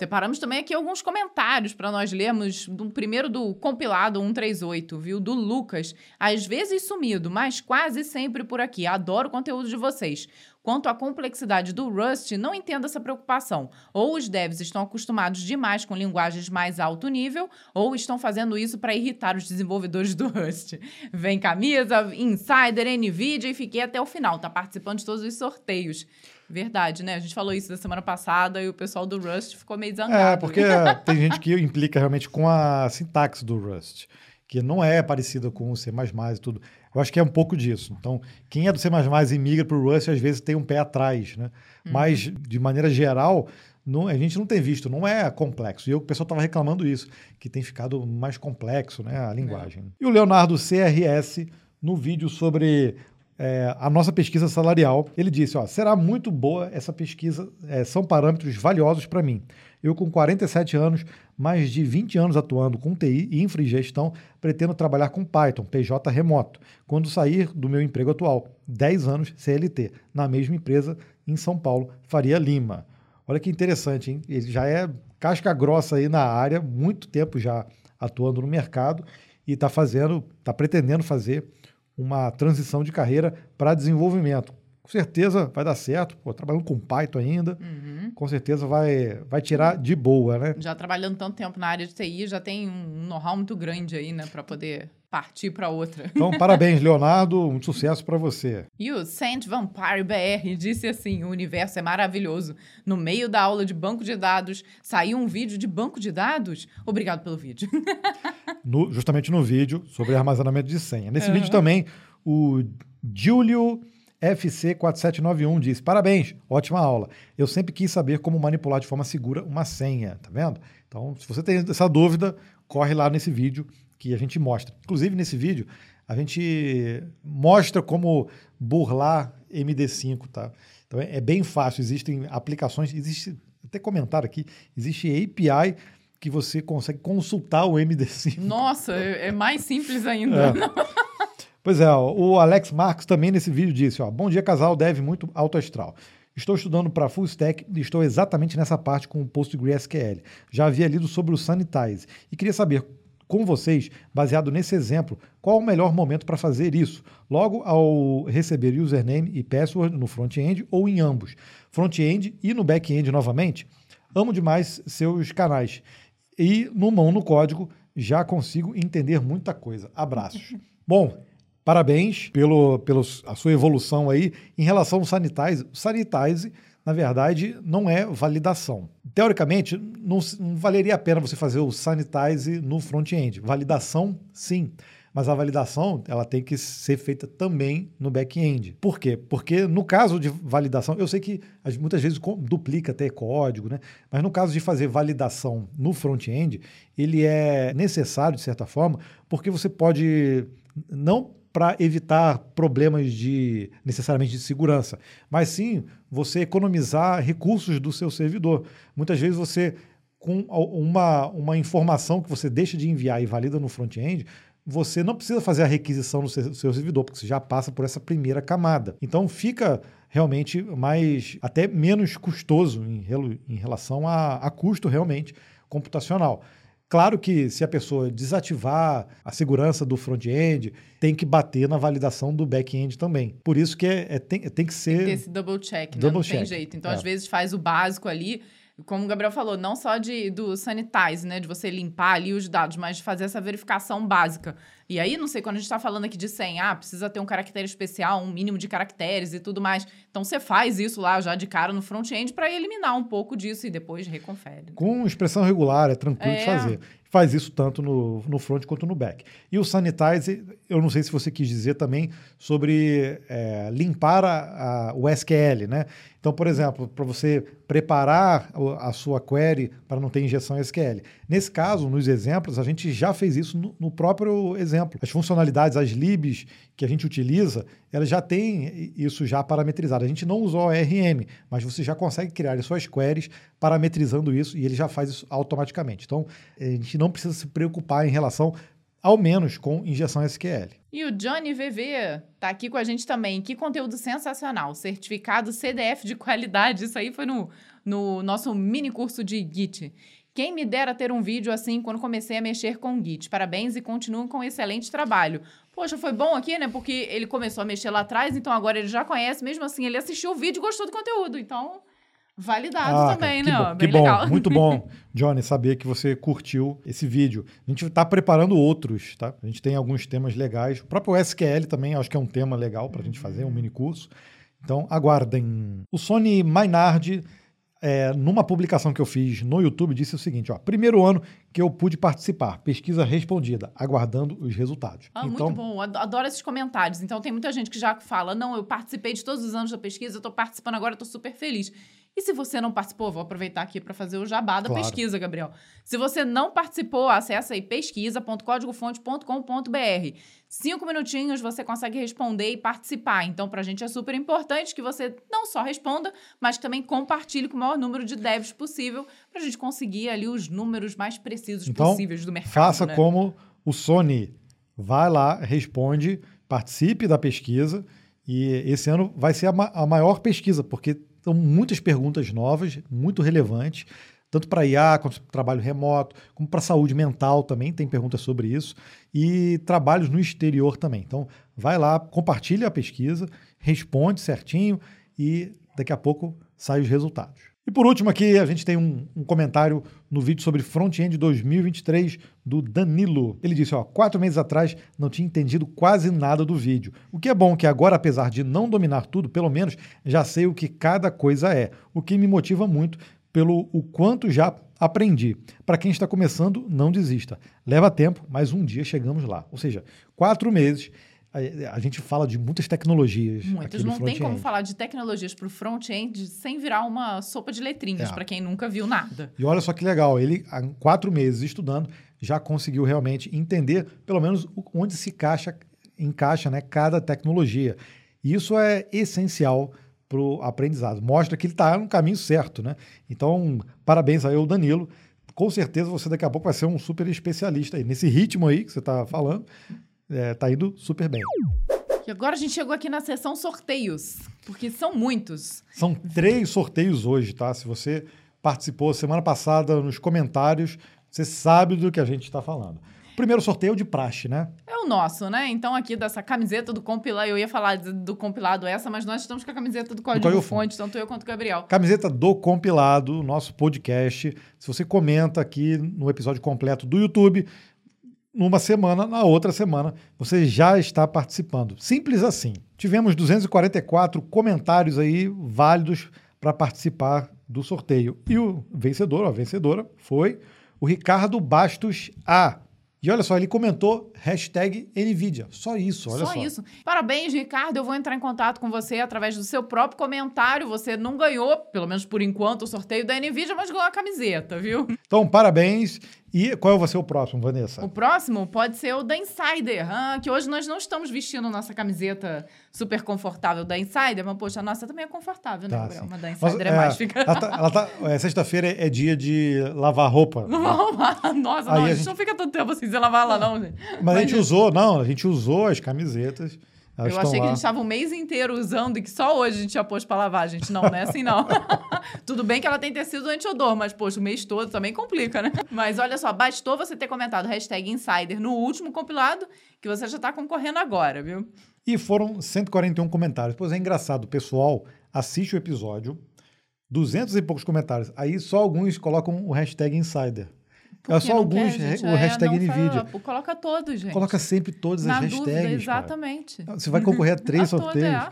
Separamos também aqui alguns comentários para nós lermos. Do primeiro do compilado 138, viu? Do Lucas. Às vezes sumido, mas quase sempre por aqui. Adoro o conteúdo de vocês. Quanto à complexidade do Rust, não entendo essa preocupação. Ou os devs estão acostumados demais com linguagens mais alto nível, ou estão fazendo isso para irritar os desenvolvedores do Rust. Vem camisa, Insider, Nvidia e fiquei até o final. Tá participando de todos os sorteios. Verdade, né? A gente falou isso da semana passada e o pessoal do Rust ficou meio zangado. É, porque tem gente que implica realmente com a sintaxe do Rust, que não é parecida com o C++ e tudo. Eu acho que é um pouco disso. Então, quem é do C++ e migra para o Rust, às vezes tem um pé atrás, né? Mas, de maneira geral, não- a gente não tem visto, não é complexo. E eu, o pessoal estava reclamando isso, que tem ficado mais complexo né, a linguagem. E o Leonardo CRS, no vídeo sobre é, a nossa pesquisa salarial, ele disse: ó, será muito boa essa pesquisa, é, são parâmetros valiosos para mim. Eu, com 47 anos, mais de 20 anos atuando com TI e infra e gestão, pretendo trabalhar com Python, PJ remoto, quando sair do meu emprego atual, 10 anos CLT, na mesma empresa em São Paulo, Faria Lima. Olha que interessante, hein? Ele já é casca grossa aí na área, muito tempo já atuando no mercado e está fazendo, está pretendendo fazer uma transição de carreira para desenvolvimento. Com certeza vai dar certo, pô, trabalhando com Python ainda, Uhum. com certeza vai, vai tirar de boa, né? Já trabalhando tanto tempo na área de TI, já tem um know-how muito grande aí, né? Pra poder partir pra outra. Então, parabéns, Leonardo, muito sucesso para você. E o Saint Vampire BR disse assim: o universo é maravilhoso. No meio da aula de banco de dados, saiu um vídeo de banco de dados? Obrigado pelo vídeo. No- justamente no vídeo sobre armazenamento de senha. Nesse Aham. vídeo também, o Júlio FC4791 disse: Parabéns, ótima aula. Eu sempre quis saber como manipular de forma segura uma senha, tá vendo? Então, se você tem essa dúvida, corre lá nesse vídeo que a gente mostra. Inclusive, nesse vídeo, a gente mostra como burlar MD5, tá? Então, é, é bem fácil. Existem aplicações, existe até comentário aqui, existe API que você consegue consultar o MD5. Nossa, é é mais simples ainda. Pois é, o Alex Marques também nesse vídeo disse: ó, Bom dia, casal, deve muito alto astral. Estou estudando para Full Stack e estou exatamente nessa parte com o PostgreSQL. Já havia lido sobre o Sanitize e queria saber com vocês, baseado nesse exemplo, qual o melhor momento para fazer isso. Logo ao receber username e password no front-end ou em ambos. Front-end e no back-end novamente. Amo demais seus canais. E no mão no código já consigo entender muita coisa. Abraços. Bom, parabéns pelo, pela sua evolução aí. Em relação ao Sanitize, Sanitize na verdade, não é validação. Teoricamente, não, não valeria a pena você fazer o sanitize no front-end. Validação, sim. Mas a validação ela tem que ser feita também no back-end. Por quê? Porque no caso de validação, eu sei que muitas vezes duplica até código, né? Mas no caso de fazer validação no front-end, ele é necessário, de certa forma, porque você pode não para evitar problemas de necessariamente de segurança, mas sim você economizar recursos do seu servidor. Muitas vezes você com uma, uma informação que você deixa de enviar e valida no front-end, você não precisa fazer a requisição no seu, servidor, porque você já passa por essa primeira camada. Então fica realmente mais, até menos custoso em, em relação a, a custo realmente computacional. Claro que se a pessoa desativar a segurança do front-end, tem que bater na validação do back-end também. Por isso que é, é tem, tem que ser. Tem que ter esse double check, né? double Não check. tem jeito. Então, É. às vezes, faz o básico ali. Como o Gabriel falou, não só de, do sanitize, né? De você limpar ali os dados, mas de fazer essa verificação básica. E aí, não sei, quando a gente está falando aqui de 100, ah, precisa ter um caractere especial, um mínimo de caracteres e tudo mais. Então, você faz isso lá já de cara no front-end para eliminar um pouco disso e depois reconfere. Com expressão regular, é tranquilo de É. fazer. Faz isso tanto no, no front quanto no back. E o sanitize, eu não sei se você quis dizer também sobre é, limpar a- a- o SQL, né? Então, por exemplo, para você preparar a sua query para não ter injeção SQL. Nesse caso, nos exemplos, a gente já fez isso no, próprio exemplo. As funcionalidades, as libs que a gente utiliza, elas já têm isso já parametrizado. A gente não usou o RM, mas você já consegue criar as suas queries parametrizando isso e ele já faz isso automaticamente. Então, a gente não precisa se preocupar em relação, ao menos, com injeção SQL. E o Johnny VV tá aqui com a gente também. Que conteúdo sensacional. Certificado CDF de qualidade. Isso aí foi no, no nosso mini curso de Git. Quem me dera ter um vídeo assim quando comecei a mexer com Git. Parabéns e continuem com um excelente trabalho. Poxa, foi bom aqui, né? Porque ele começou a mexer lá atrás, então agora ele já conhece. Mesmo assim, ele assistiu o vídeo e gostou do conteúdo. Então, validado Ah, também, que né? bom, que bom, legal. muito bom, Johnny, saber que você curtiu esse vídeo. A gente está preparando outros, tá? A gente tem alguns temas legais. O próprio SQL também, acho que é um tema legal para a gente fazer, um mini curso. Então, aguardem. O Sony Maynard, é, numa publicação que eu fiz no YouTube, disse o seguinte: ó, primeiro ano que eu pude participar, pesquisa respondida, aguardando os resultados. Ah, então, muito bom. Ad- Adoro esses comentários. Então, tem muita gente que já fala: não, eu participei de todos os anos da pesquisa, eu tô participando agora, tô super feliz. E se você não participou, vou aproveitar aqui para fazer o jabá da Claro. pesquisa, Gabriel. Se você não participou, acessa aí pesquisa.códigofonte.com.br. Cinco minutinhos você consegue responder e participar. Então, pra gente é super importante que você não só responda, mas também compartilhe com o maior número de devs possível pra gente conseguir ali os números mais precisos Então, possíveis do mercado. Faça né? como o Sony. Vai lá, responde, participe da pesquisa. E esse ano vai ser a, ma- a maior pesquisa, porque são muitas perguntas novas, muito relevantes, tanto para IA, quanto para trabalho remoto, como para saúde mental também, tem perguntas sobre isso, e trabalhos no exterior também. Então, vai lá, compartilha a pesquisa, responde certinho e daqui a pouco saem os resultados. E por último aqui, a gente tem um, um comentário no vídeo sobre Front-End 2023 do Danilo. Ele disse, ó, quatro meses atrás não tinha entendido quase nada do vídeo. O que é bom que agora, apesar de não dominar tudo, pelo menos já sei o que cada coisa é, o que me motiva muito pelo o quanto já aprendi. Para quem está começando, não desista. Leva tempo, mas um dia chegamos lá. Ou seja, quatro meses, a, a gente fala de muitas tecnologias. Muitas. Não tem como falar de tecnologias para o front-end sem virar uma sopa de letrinhas, É. para quem nunca viu nada. E olha só que legal, ele, há quatro meses estudando, já conseguiu realmente entender, pelo menos, onde se encaixa, encaixa né, cada tecnologia. E isso é essencial para o aprendizado. Mostra que ele está no caminho certo. Né? Então, parabéns aí ao Danilo. Com certeza você daqui a pouco vai ser um super especialista aí. Nesse ritmo aí que você está falando, está indo super bem. E agora a gente chegou aqui na sessão sorteios, porque são muitos. São três sorteios hoje, tá? Se você participou semana passada nos comentários, você sabe do que a gente está falando. primeiro sorteio é de praxe, né? É o nosso, né? Então, aqui dessa camiseta do compilado, eu ia falar do compilado essa, mas nós estamos com a camiseta do Código, Código Fonte, tanto eu quanto o Gabriel. Camiseta do compilado, nosso podcast. Se você comenta aqui no episódio completo do YouTube, numa semana, na outra semana, você já está participando. Simples assim. Tivemos 244 comentários aí válidos para participar do sorteio. E o vencedor, a vencedora, foi o Ricardo Bastos A. E olha só, ele comentou hashtag NVIDIA. Só isso, olha só. Só isso. Parabéns, Ricardo. Eu vou entrar em contato com você através do seu próprio comentário. Você não ganhou, pelo menos por enquanto, o sorteio da NVIDIA, mas ganhou a camiseta, viu? Então, parabéns. E qual vai ser o próximo, Vanessa? O próximo pode ser o da Insider, ah, que hoje nós não estamos vestindo nossa camiseta super confortável da Insider, mas, poxa, a nossa também é confortável, né, Tá, Gabriel? Mas da Mas, Insider é, mais, fica... ela tá- ela tá- é, Sexta-feira é dia de lavar roupa. Não vamos lá. Nossa, Aí não, a a gente gente- não fica tanto tempo assim sem lavar lá, não, gente. Mas, a gente usou, não, a gente usou as camisetas. Elas Eu achei que a gente estava o mês inteiro usando e que só hoje a gente já pôs pra lavar, gente. Não, não é assim, não. Tudo bem que ela tem tecido anti-odor, mas, poxa, o mês todo também complica, né? Mas olha só, bastou você ter comentado hashtag Insider no último compilado que você já tá concorrendo agora, viu? E foram 141 comentários. Pois é engraçado, o pessoal assiste o episódio, 200 e poucos comentários. Aí só alguns colocam o hashtag Insider. É Porque só não alguns, quer, gente. o É, hashtag não NVIDIA. fala- Coloca todos, gente. Coloca sempre todas Na as dúvida, hashtags. cara. exatamente. Você vai concorrer a três A sorteios. é.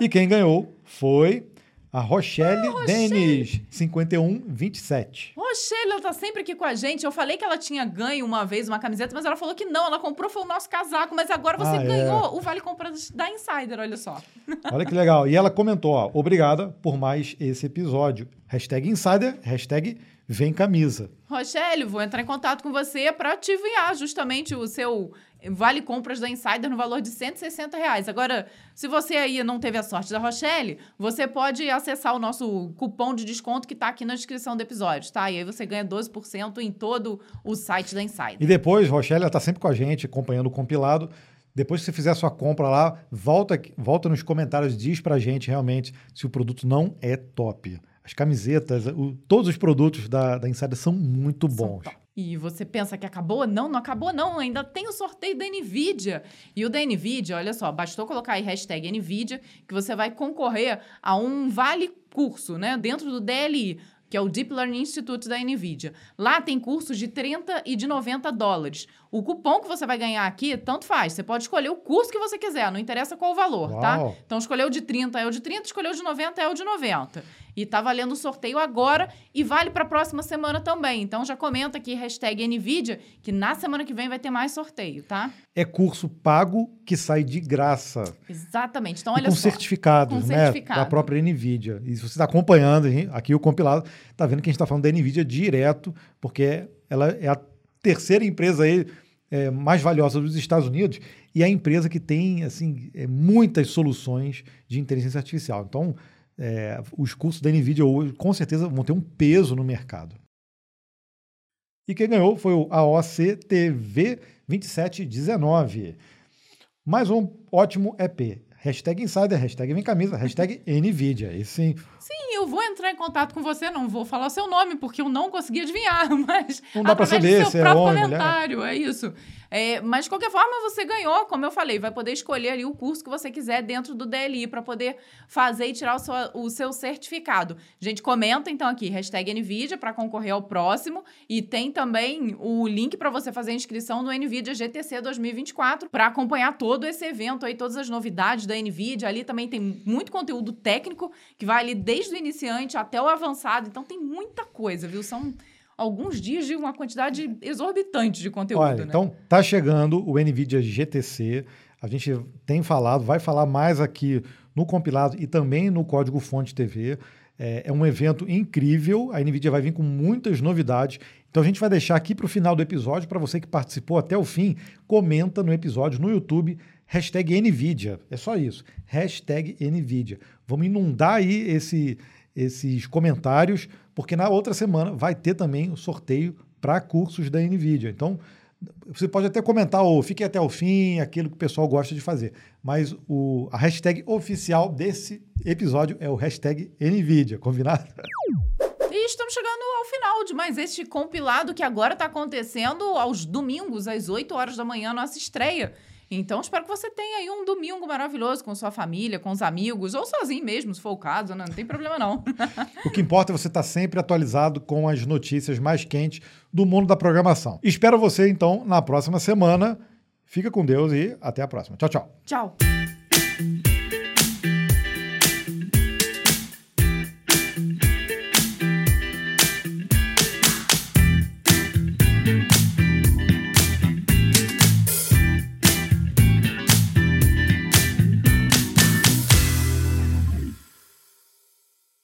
E quem ganhou foi a Rochelle Denis, 5127. Rochelle, ela tá sempre aqui com a gente. Eu falei que ela tinha ganho uma vez uma camiseta, mas ela falou que não. Ela comprou, foi o nosso casaco. Mas agora você Ah, é. ganhou o Vale Compras da Insider, olha só. Olha que legal. E ela comentou, ó, obrigada por mais esse episódio. Hashtag Insider, hashtag Vem Camisa. Rochelle, vou entrar em contato com você para te enviar justamente o seu Vale Compras da Insider no valor de 160 reais. Agora, se você aí não teve a sorte da Rochelle, você pode acessar o nosso cupom de desconto que tá aqui na descrição do episódio, tá? E aí você ganha 12% em todo o site da Insider. E depois, Rochelle, ela tá sempre com a gente, acompanhando o compilado. Depois que você fizer a sua compra lá, volta, volta nos comentários, diz pra gente realmente se o produto não é top. As camisetas, o- todos os produtos da, da Insider são muito São bons. top. E você pensa que acabou? Não, não acabou não. Ainda tem o sorteio da NVIDIA. E o da NVIDIA, olha só, bastou colocar aí hashtag NVIDIA que você vai concorrer a um vale curso, né? Dentro do DLI, que é o Deep Learning Institute da NVIDIA. Lá tem cursos de 30 e de 90 dólares. O cupom que você vai ganhar aqui, tanto faz. Você pode escolher o curso que você quiser, não interessa qual o valor, tá? Uau. Então, escolheu de 30 é o de 30, escolheu de 90 é o de 90. E tá valendo o sorteio agora e vale para a próxima semana também. Então, já comenta aqui, hashtag NVIDIA, que na semana que vem vai ter mais sorteio, tá? É curso pago que sai de graça. Exatamente. Então, e olha com só. certificados, Com né? certificado. Da própria NVIDIA. E se você está acompanhando aqui o compilado, tá vendo que a gente está falando da NVIDIA direto, porque ela é a terceira empresa aí é, mais valiosa dos Estados Unidos e é a empresa que tem assim é, muitas soluções de inteligência artificial. Então, é, os cursos da NVIDIA hoje, com certeza, vão ter um peso no mercado. E quem ganhou foi o AOC TV 2719. Mais um ótimo EP. Hashtag Insider, hashtag Vem Camisa, hashtag NVIDIA. Esse sim, Sim, eu vou entrar em contato com você, não vou falar o seu nome, porque eu não consegui adivinhar, mas Não dá através saber do seu se é próprio homem, mulher. comentário, é isso. É, mas, de qualquer forma, você ganhou, como eu falei, vai poder escolher ali o curso que você quiser dentro do DLI para poder fazer e tirar o seu, o seu certificado. Gente, comenta então aqui, hashtag NVIDIA para concorrer ao próximo e tem também o link para você fazer a inscrição no NVIDIA GTC 2024 para acompanhar todo esse evento aí, todas as novidades da NVIDIA. Ali também tem muito conteúdo técnico que vai ali desde o iniciante até o avançado, então tem muita coisa, viu? São alguns dias de uma quantidade exorbitante de conteúdo, Olha, né? então tá chegando o NVIDIA GTC. A gente tem falado, vai falar mais aqui no compilado e também no Código Fonte TV. É, é um evento incrível. A NVIDIA vai vir com muitas novidades. Então a gente vai deixar aqui para o final do episódio, para você que participou até o fim, comenta no episódio no YouTube, hashtag NVIDIA. É só isso. Hashtag NVIDIA. Vamos inundar aí esse, esses comentários, porque na outra semana vai ter também o sorteio para cursos da NVIDIA. Então, você pode até comentar ou fique até o fim, aquilo que o pessoal gosta de fazer. Mas o, a hashtag oficial desse episódio é o hashtag NVIDIA, combinado? E estamos chegando ao final de mais este compilado que agora está acontecendo aos domingos, às 8 horas da manhã, nossa estreia. Então, espero que você tenha aí um domingo maravilhoso com sua família, com os amigos, ou sozinho mesmo, se for o caso, né? não tem problema não. o que importa é você estar tá sempre atualizado com as notícias mais quentes do mundo da programação. Espero você, então, na próxima semana. Fica com Deus e até a próxima. Tchau, tchau. Tchau.